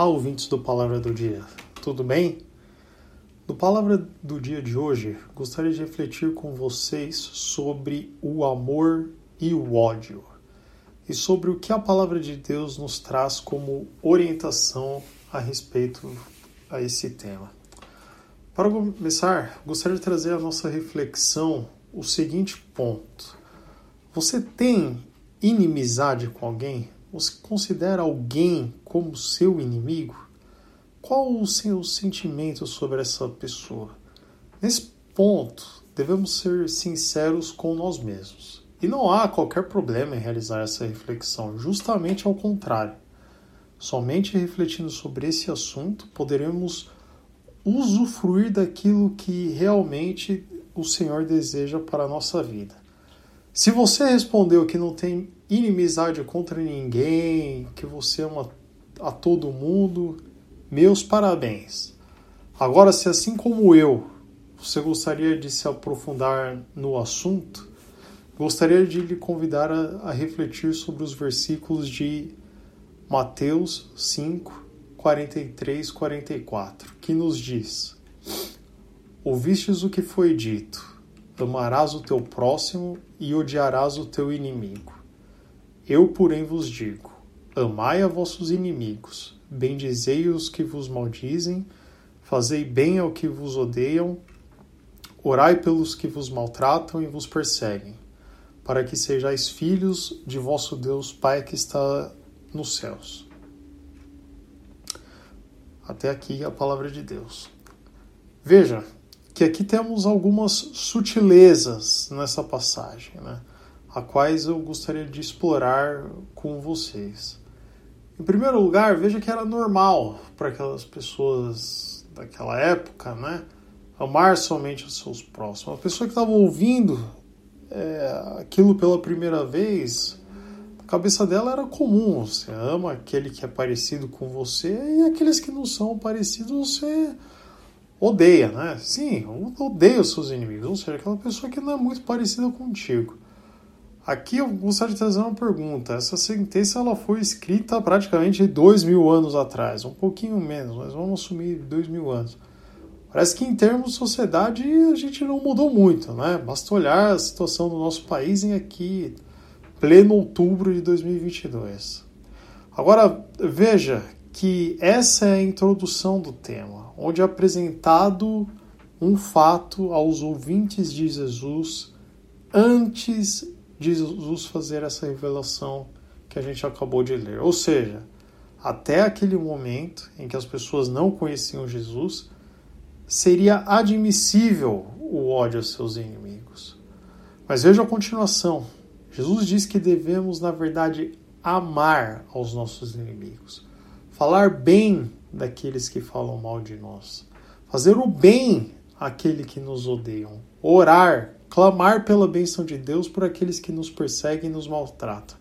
Olá, ouvintes do Palavra do Dia, tudo bem? No Palavra do Dia de hoje, gostaria de refletir com vocês sobre o amor e o ódio e sobre o que a Palavra de Deus nos traz como orientação a respeito a esse tema. Para começar, gostaria de trazer a nossa reflexão o seguinte ponto: Você tem inimizade com alguém? Você considera alguém como seu inimigo? Qual o seu sentimento sobre essa pessoa? Nesse ponto, devemos ser sinceros com nós mesmos. E não há qualquer problema em realizar essa reflexão, justamente ao contrário. Somente refletindo sobre esse assunto poderemos usufruir daquilo que realmente o Senhor deseja para a nossa vida. Se você respondeu que não tem inimizade contra ninguém, que você ama a todo mundo, meus parabéns. Agora, se assim como eu, você gostaria de se aprofundar no assunto, gostaria de lhe convidar a, a refletir sobre os versículos de Mateus 5, 43, 44, que nos diz: Ouvistes o que foi dito amarás o teu próximo e odiarás o teu inimigo. Eu, porém, vos digo: amai a vossos inimigos, bendizei os que vos maldizem, fazei bem ao que vos odeiam, orai pelos que vos maltratam e vos perseguem, para que sejais filhos de vosso Deus Pai que está nos céus. Até aqui a palavra de Deus. Veja, que aqui temos algumas sutilezas nessa passagem, né? A quais eu gostaria de explorar com vocês. Em primeiro lugar, veja que era normal para aquelas pessoas daquela época, né, amar somente os seus próximos. A pessoa que estava ouvindo é, aquilo pela primeira vez, a cabeça dela era comum. Você ama aquele que é parecido com você e aqueles que não são parecidos você odeia, né? Sim, odeia os seus inimigos, ou seja, aquela pessoa que não é muito parecida contigo. Aqui eu gostaria de trazer uma pergunta. Essa sentença ela foi escrita praticamente dois mil anos atrás, um pouquinho menos, mas vamos assumir dois mil anos. Parece que em termos de sociedade a gente não mudou muito, né? Basta olhar a situação do nosso país em aqui, pleno outubro de 2022. Agora, veja que essa é a introdução do tema, onde é apresentado um fato aos ouvintes de Jesus antes de Jesus fazer essa revelação que a gente acabou de ler. Ou seja, até aquele momento em que as pessoas não conheciam Jesus, seria admissível o ódio aos seus inimigos. Mas veja a continuação. Jesus diz que devemos, na verdade, amar aos nossos inimigos falar bem daqueles que falam mal de nós, fazer o bem àquele que nos odeiam, orar, clamar pela bênção de Deus por aqueles que nos perseguem e nos maltratam.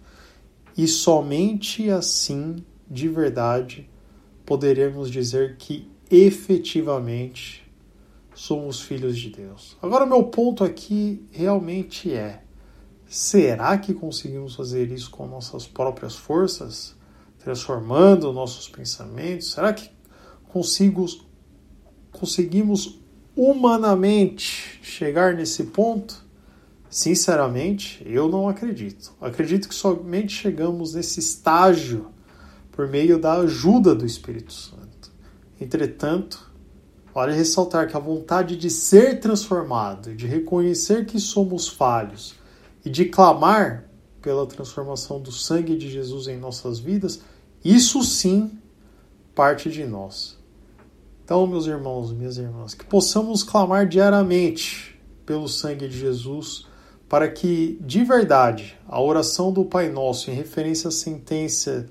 E somente assim, de verdade, poderemos dizer que efetivamente somos filhos de Deus. Agora, meu ponto aqui realmente é: será que conseguimos fazer isso com nossas próprias forças? transformando nossos pensamentos? Será que consigo, conseguimos humanamente chegar nesse ponto? Sinceramente, eu não acredito. Acredito que somente chegamos nesse estágio por meio da ajuda do Espírito Santo. Entretanto, vale ressaltar que a vontade de ser transformado, de reconhecer que somos falhos e de clamar pela transformação do sangue de Jesus em nossas vidas, isso sim parte de nós. Então, meus irmãos, minhas irmãs, que possamos clamar diariamente pelo sangue de Jesus, para que de verdade a oração do Pai Nosso, em referência à sentença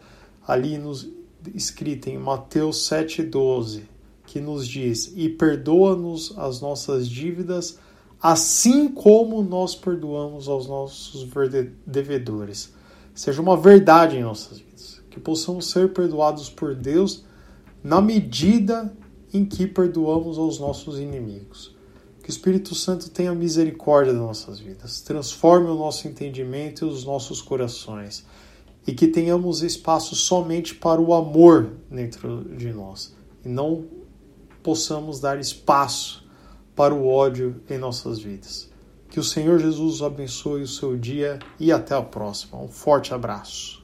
ali nos, escrita em Mateus 7,12, que nos diz: E perdoa-nos as nossas dívidas assim como nós perdoamos aos nossos devedores. Seja uma verdade em nossas vidas, que possamos ser perdoados por Deus na medida em que perdoamos aos nossos inimigos. Que o Espírito Santo tenha misericórdia das nossas vidas, transforme o nosso entendimento e os nossos corações e que tenhamos espaço somente para o amor dentro de nós e não possamos dar espaço para o ódio em nossas vidas. Que o Senhor Jesus abençoe o seu dia e até a próxima. Um forte abraço.